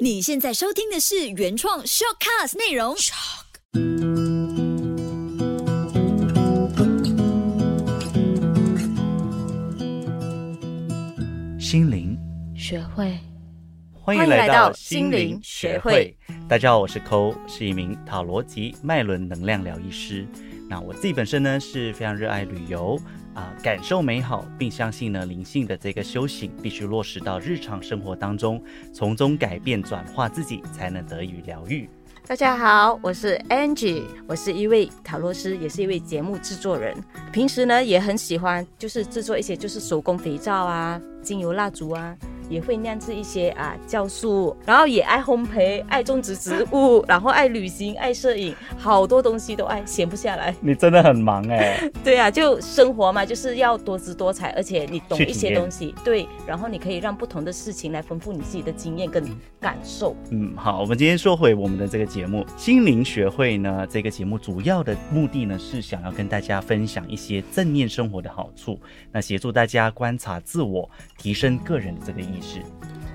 你现在收听的是原创 shortcast 内容。心灵学会，欢迎来来到到心灵学学会会。大家好，我是抠，是一名塔罗及脉轮能量疗愈师。那我自己本身呢是非常热爱旅游啊、感受美好，并相信呢灵性的这个修行必须落实到日常生活当中，从中改变转化自己，才能得以疗愈。大家好，我是 Angie，我是一位塔罗师，也是一位节目制作人。平时呢也很喜欢，就是制作一些就是手工肥皂啊、精油蜡烛啊，也会酿制一些啊酵素，然后也爱烘焙、爱种植植物，然后爱旅行、爱摄影，好多东西都爱，闲不下来。你真的很忙哎、对啊，就生活嘛，就是要多姿多彩，而且你懂一些东西，对，然后你可以让不同的事情来丰富你自己的经验跟感受。嗯，好，我们今天说回我们的这个节目《心灵学会》呢，这个节目主要的目的呢是想要跟大家分享一些正念生活的好处，那协助大家观察自我，提升个人的这个意识。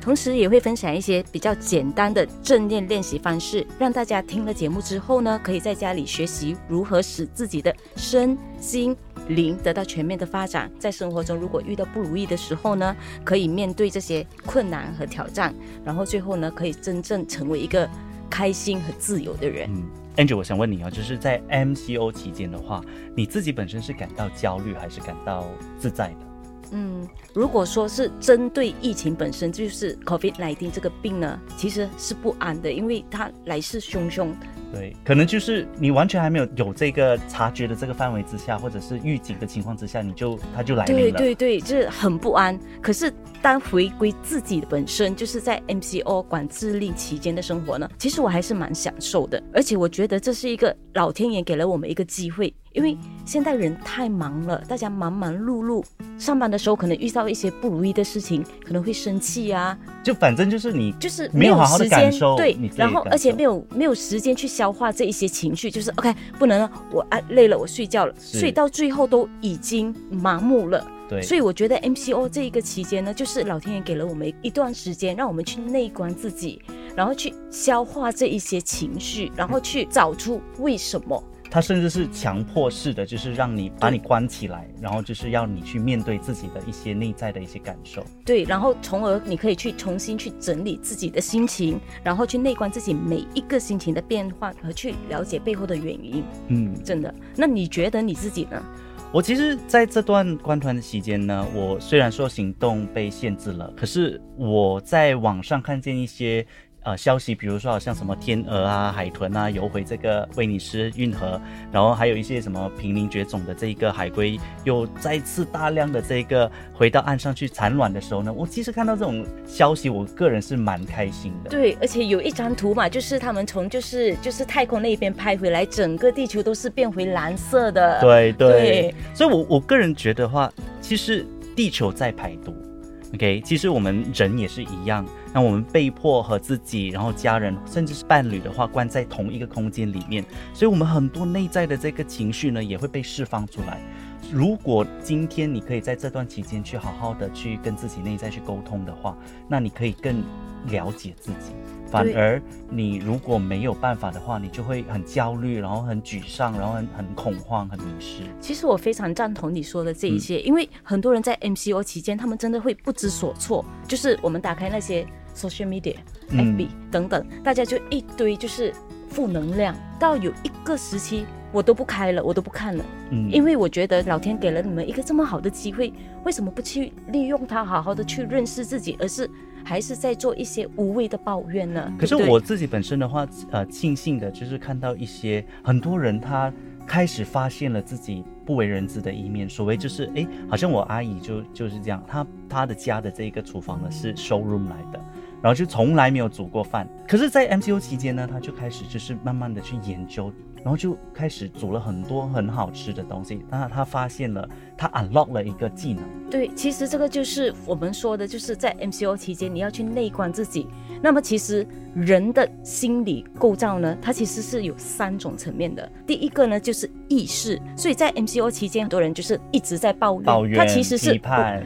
同时也会分享一些比较简单的正念练习方式，让大家听了节目之后呢，可以在家里学习如何使自己的身心灵得到全面的发展。在生活中，如果遇到不如意的时候呢，可以面对这些困难和挑战，然后最后呢，可以真正成为一个开心和自由的人。嗯，Angel，我想问你啊，就是在 MCO 期间的话，你自己本身是感到焦虑还是感到自在的？嗯，如果说是针对疫情本身，就是 COVID-19 这个病呢，其实是不安的，因为它来势汹汹。对，可能就是你完全还没有有这个察觉的这个范围之下，或者是预警的情况之下，你就它就来临对了。对对，就是很不安。可是当回归自己的本身，就是在 MCO 管制令期间的生活呢，其实我还是蛮享受的。而且我觉得这是一个老天爷给了我们一个机会，因为现在人太忙了，大家忙忙碌碌，上班的时候可能遇到一些不如意的事情，可能会生气啊，就反正就是你就是没有好好地时间感受对然后而且没有没有时间去消化这一些情绪，就是 OK 不能了，我啊累了，我睡觉了，是睡到最后都已经麻木了。对，所以我觉得 MCO 这一个期间呢，就是老天爷给了我们一段时间，让我们去内观自己，然后去消化这一些情绪，然后去找出为什么。它甚至是强迫式的，就是让你把你关起来，然后就是要你去面对自己的一些内在的一些感受。对，然后从而你可以去重新去整理自己的心情，然后去内观自己每一个心情的变化，和去了解背后的原因。嗯，真的，那你觉得你自己呢？我其实在这段关团的期间呢，我虽然说行动被限制了，可是我在网上看见一些呃消息，比如说好像什么天鹅啊、海豚啊游回这个威尼斯运河，然后还有一些什么濒临绝种的这一个海龟又再次大量的这个回到岸上去产卵的时候呢，我其实看到这种消息，我个人是蛮开心的。对，而且有一张图嘛，就是他们从就是就是太空那边拍回来，整个地球都是变回蓝色的。对对，对所以我我个人觉得话，其实地球在排毒，OK，其实我们人也是一样，那我们被迫和自己，然后家人，甚至是伴侣的话，关在同一个空间里面，所以我们很多内在的这个情绪呢，也会被释放出来。如果今天你可以在这段期间去好好的去跟自己内在去沟通的话，那你可以更了解自己。反而你如果没有办法的话，你就会很焦虑，然后很沮丧，然后很很恐慌、很迷失。其实我非常赞同你说的这一嗯些，因为很多人在 MCO 期间，他们真的会不知所措。就是我们打开那些 social media、嗯 FB 等等，大家就一堆就是负能量。到有一个时期，我都不开了，我都不看了，嗯因为我觉得老天给了你们一个这么好的机会，为什么不去利用它，好好的去认识自己，而是还是在做一些无谓的抱怨呢？可是我自己本身的话，呃，庆幸的就是看到一些很多人他开始发现了自己不为人知的一面。所谓就是，哎，好像我阿姨就就是这样，她她的家的这个厨房呢是 showroom 来的，然后就从来没有煮过饭。可是，在 MCO 期间呢，她就开始就是慢慢的去研究。然后就开始煮了很多很好吃的东西，那她发现了他 unlock 了一个技能。对，其实这个就是我们说的，就是在 MCO 期间你要去内观自己。那么其实人的心理构造呢，它其实是有三种层面的。第一个呢就是意识，所以在 MCO 期间，很多人就是一直在抱怨，抱怨他其实是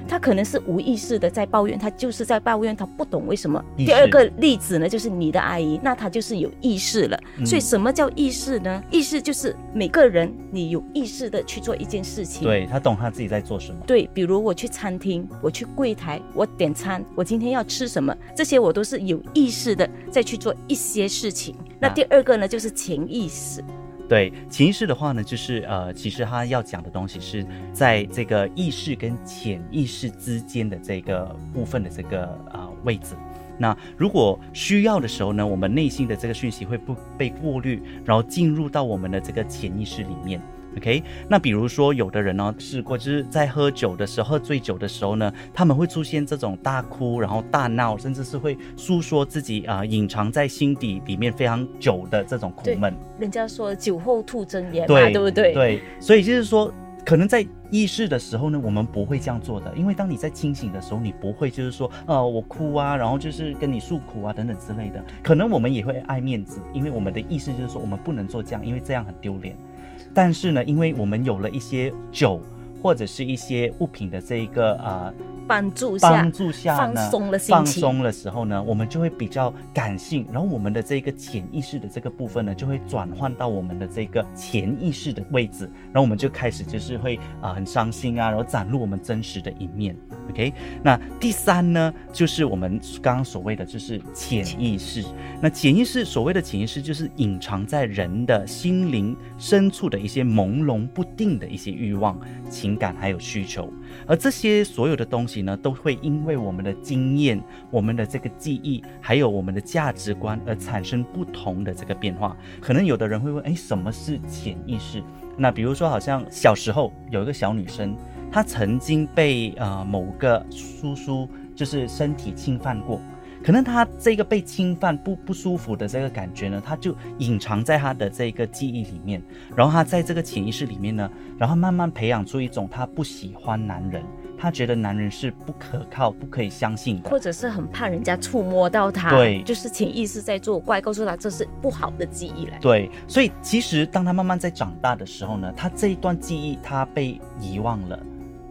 他可能是无意识的在抱怨，他就是在抱怨，他不懂为什么。第二个例子呢，就是你的阿姨，那她就是有意识了。嗯所以什么叫意识呢？意识就是每个人你有意识的去做一件事情。对他懂他自己在做什么。对，比如我去餐厅，我去柜台，我点餐，我今天要吃什么，这些我都是有意识的再去做一些事情。那啊第二个呢，就是潜意识。对潜意识的话呢，就是呃，其实他要讲的东西是在这个意识跟潜意识之间的这个部分的这个呃位置。那如果需要的时候呢，我们内心的这个讯息会不被过滤，然后进入到我们的这个潜意识里面。OK，那比如说有的人呢试过，就是在喝酒的时候、喝醉酒的时候呢，他们会出现这种大哭，然后大闹，甚至是会诉说自己啊、隐藏在心底里面非常久的这种苦闷。人家说酒后吐真言嘛，对，对不对？对，所以就是说，可能在意识的时候呢，我们不会这样做的，因为当你在清醒的时候，你不会就是说，呃，我哭啊，然后就是跟你诉苦啊等等之类的。可能我们也会爱面子，因为我们的意识就是说，我们不能做这样，因为这样很丢脸。但是呢，因为我们有了一些酒或者是一些物品的这一个呃帮助下帮助下呢，放松了心情放松的时候呢，我们就会比较感性，然后我们的这个潜意识的这个部分呢，就会转换到我们的这个潜意识的位置，然后我们就开始就是会啊、很伤心啊，然后展露我们真实的一面。OK，那第三呢，就是我们刚刚所谓的就是潜意识。那潜意识所谓的潜意识，就是隐藏在人的心灵深处的一些朦胧不定的一些欲望、情感还有需求。而这些所有的东西呢，都会因为我们的经验、我们的这个记忆，还有我们的价值观而产生不同的这个变化。可能有的人会问，哎，什么是潜意识？那比如说，好像小时候有一个小女生，她曾经被呃某个叔叔就是身体侵犯过。可能他这个被侵犯不不舒服的这个感觉呢，他就隐藏在他的这个记忆里面，然后他在这个潜意识里面呢，然后慢慢培养出一种他不喜欢男人，他觉得男人是不可靠、不可以相信的。或者是很怕人家触摸到他，对就是潜意识在作怪，告诉他这是不好的记忆来。对，所以其实当他慢慢在长大的时候呢，他这一段记忆他被遗忘了，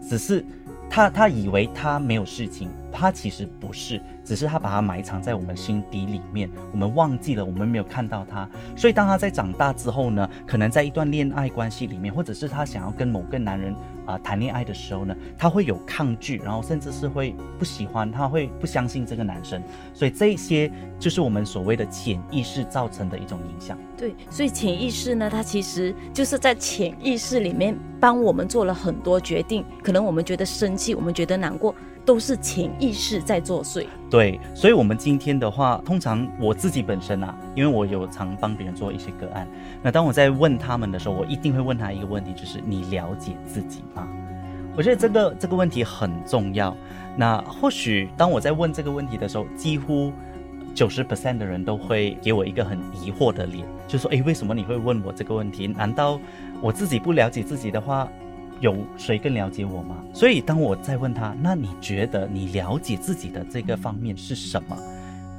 只是他他以为他没有事情，他其实不是，只是他把它埋藏在我们心底里面，我们忘记了，我们没有看到他。所以当他在长大之后呢，可能在一段恋爱关系里面，或者是他想要跟某个男人啊、谈恋爱的时候呢，他会有抗拒，然后甚至是会不喜欢，他会不相信这个男生。所以这些就是我们所谓的潜意识造成的一种影响。对，所以潜意识呢，它其实就是在潜意识里面帮我们做了很多决定。可能我们觉得生气，我们觉得难过，都是潜意识在作祟。对，所以，我们今天的话，通常我自己本身啊，因为我有常帮别人做一些个案，那当我在问他们的时候，我一定会问他一个问题，就是你了解自己吗？我觉得这个这个问题很重要。那或许当我在问这个问题的时候，几乎九十 percent 的人都会给我一个很疑惑的脸，就说：“诶，为什么你会问我这个问题？难道我自己不了解自己的话，有谁更了解我吗？”所以当我在问他，那你觉得你了解自己的这个方面是什么？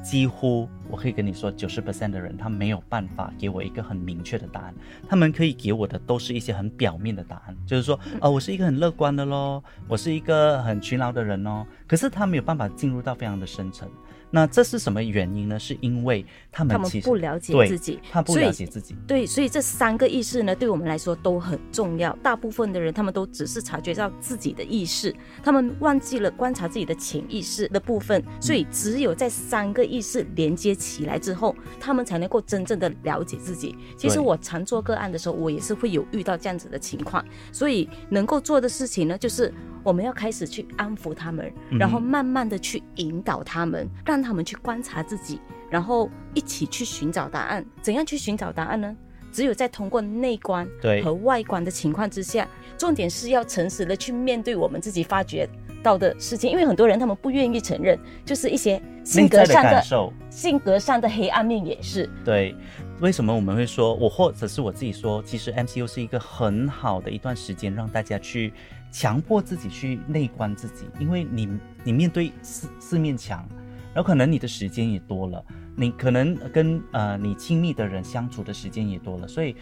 几乎我可以跟你说，九十 percent 的人他没有办法给我一个很明确的答案，他们可以给我的都是一些很表面的答案，就是说，啊、我是一个很乐观的咯，我是一个很勤劳的人哦，可是他没有办法进入到非常的深层。那这是什么原因呢？是因为他们他们不了解自己他不了解自己，对，所以这三个意识呢，对我们来说都很重要。大部分的人，他们都只是察觉到自己的意识，他们忘记了观察自己的潜意识的部分。所以，只有在三个意识连接起来之后，他们才能够真正的了解自己。其实我常做个案的时候，我也是会有遇到这样子的情况。所以，能够做的事情呢，就是我们要开始去安抚他们，然后慢慢的去引导他们，让他们去观察自己，然后一起去寻找答案。怎样去寻找答案呢？只有在通过内观和外观的情况之下，重点是要诚实的去面对我们自己发觉到的事情。因为很多人他们不愿意承认，就是一些性格上的感受。性格上的黑暗面也是。对，为什么我们会说，我或者是我自己说，其实 MCU 是一个很好的一段时间，让大家去强迫自己去内观自己，因为你你面对四四面墙，然后可能你的时间也多了，你可能跟呃你亲密的人相处的时间也多了，所以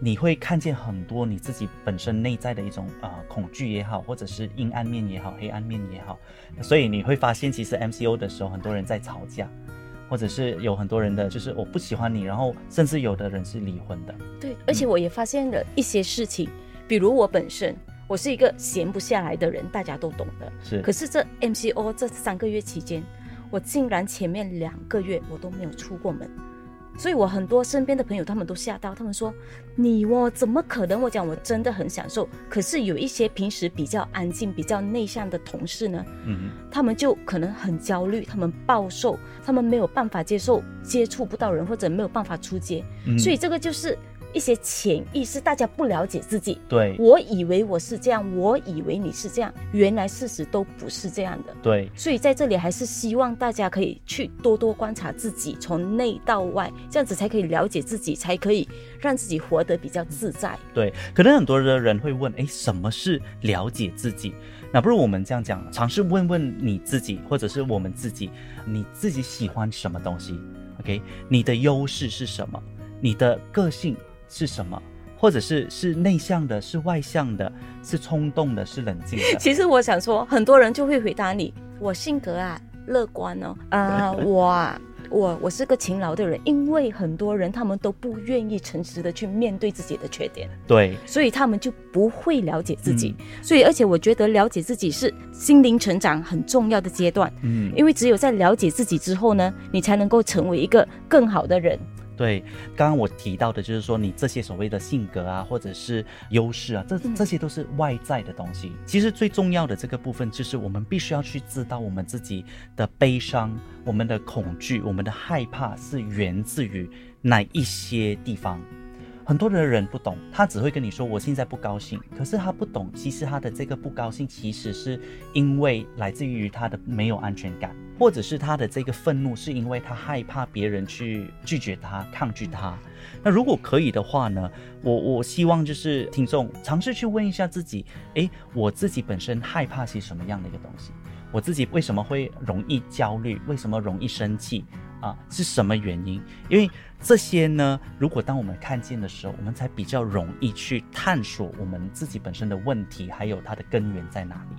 你会看见很多你自己本身内在的一种呃恐惧也好，或者是阴暗面也好，黑暗面也好，所以你会发现，其实 MCO 的时候，很多人在吵架。或者是有很多人的，就是我不喜欢你，然后甚至有的人是离婚的。对，而且我也发现了一些事情，比如我本身，我是一个闲不下来的人，大家都懂的。是，可是这 MCO 这三个月期间，我竟然前面两个月我都没有出过门。所以，我很多身边的朋友他们都吓到，他们说：“你哦，怎么可能？”我讲我真的很享受。可是有一些平时比较安静、比较内向的同事呢，嗯，他们就可能很焦虑，他们暴瘦，他们没有办法接受接触不到人，或者没有办法出街。所以这个就是。一些潜意识，大家不了解自己。对，我以为我是这样，我以为你是这样，原来事实都不是这样的。对，所以在这里还是希望大家可以去多多观察自己，从内到外，这样子才可以了解自己，才可以让自己活得比较自在。对，可能很多的人会问，哎，什么是了解自己？那不如我们这样讲，尝试问问你自己，或者是我们自己，你自己喜欢什么东西？OK，你的优势是什么？你的个性？是什么？或者是是内向的，是外向的，是冲动的，是冷静的？其实我想说，很多人就会回答你：我性格啊，乐观哦，啊，我啊，我我是个勤劳的人。因为很多人他们都不愿意诚实的去面对自己的缺点，对，所以他们就不会了解自己。所以，而且我觉得了解自己是心灵成长很重要的阶段。嗯，因为只有在了解自己之后呢，你才能够成为一个更好的人。对，刚刚我提到的，就是说你这些所谓的性格啊，或者是优势啊，这这些都是外在的东西。其实最重要的这个部分，就是我们必须要去知道我们自己的悲伤、我们的恐惧、我们的害怕是源自于哪一些地方。很多的人不懂，他只会跟你说我现在不高兴，可是他不懂，其实他的这个不高兴，其实是因为来自于他的没有安全感，或者是他的这个愤怒，是因为他害怕别人去拒绝他、抗拒他。那如果可以的话呢，我我希望就是听众尝试去问一下自己，诶，我自己本身害怕些什么样的一个东西？我自己为什么会容易焦虑？为什么容易生气？啊，是什么原因？因为这些呢，如果当我们看见的时候，我们才比较容易去探索我们自己本身的问题，还有它的根源在哪里。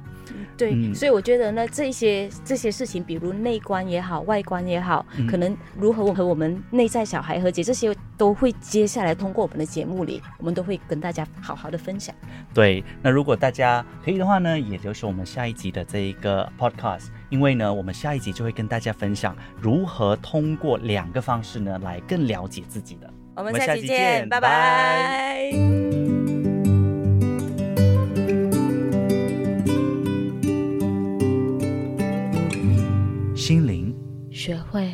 对，所以我觉得呢，这些这些事情，比如内观也好，外观也好，可能如何和我们内在小孩和解，这些都会接下来通过我们的节目里，我们都会跟大家好好的分享。对，那如果大家可以的话呢，也就是我们下一集的这一个 podcast，因为呢，我们下一集就会跟大家分享如何通过两个方式呢，来更了解自己的。我们下期见，拜拜。心灵，学会。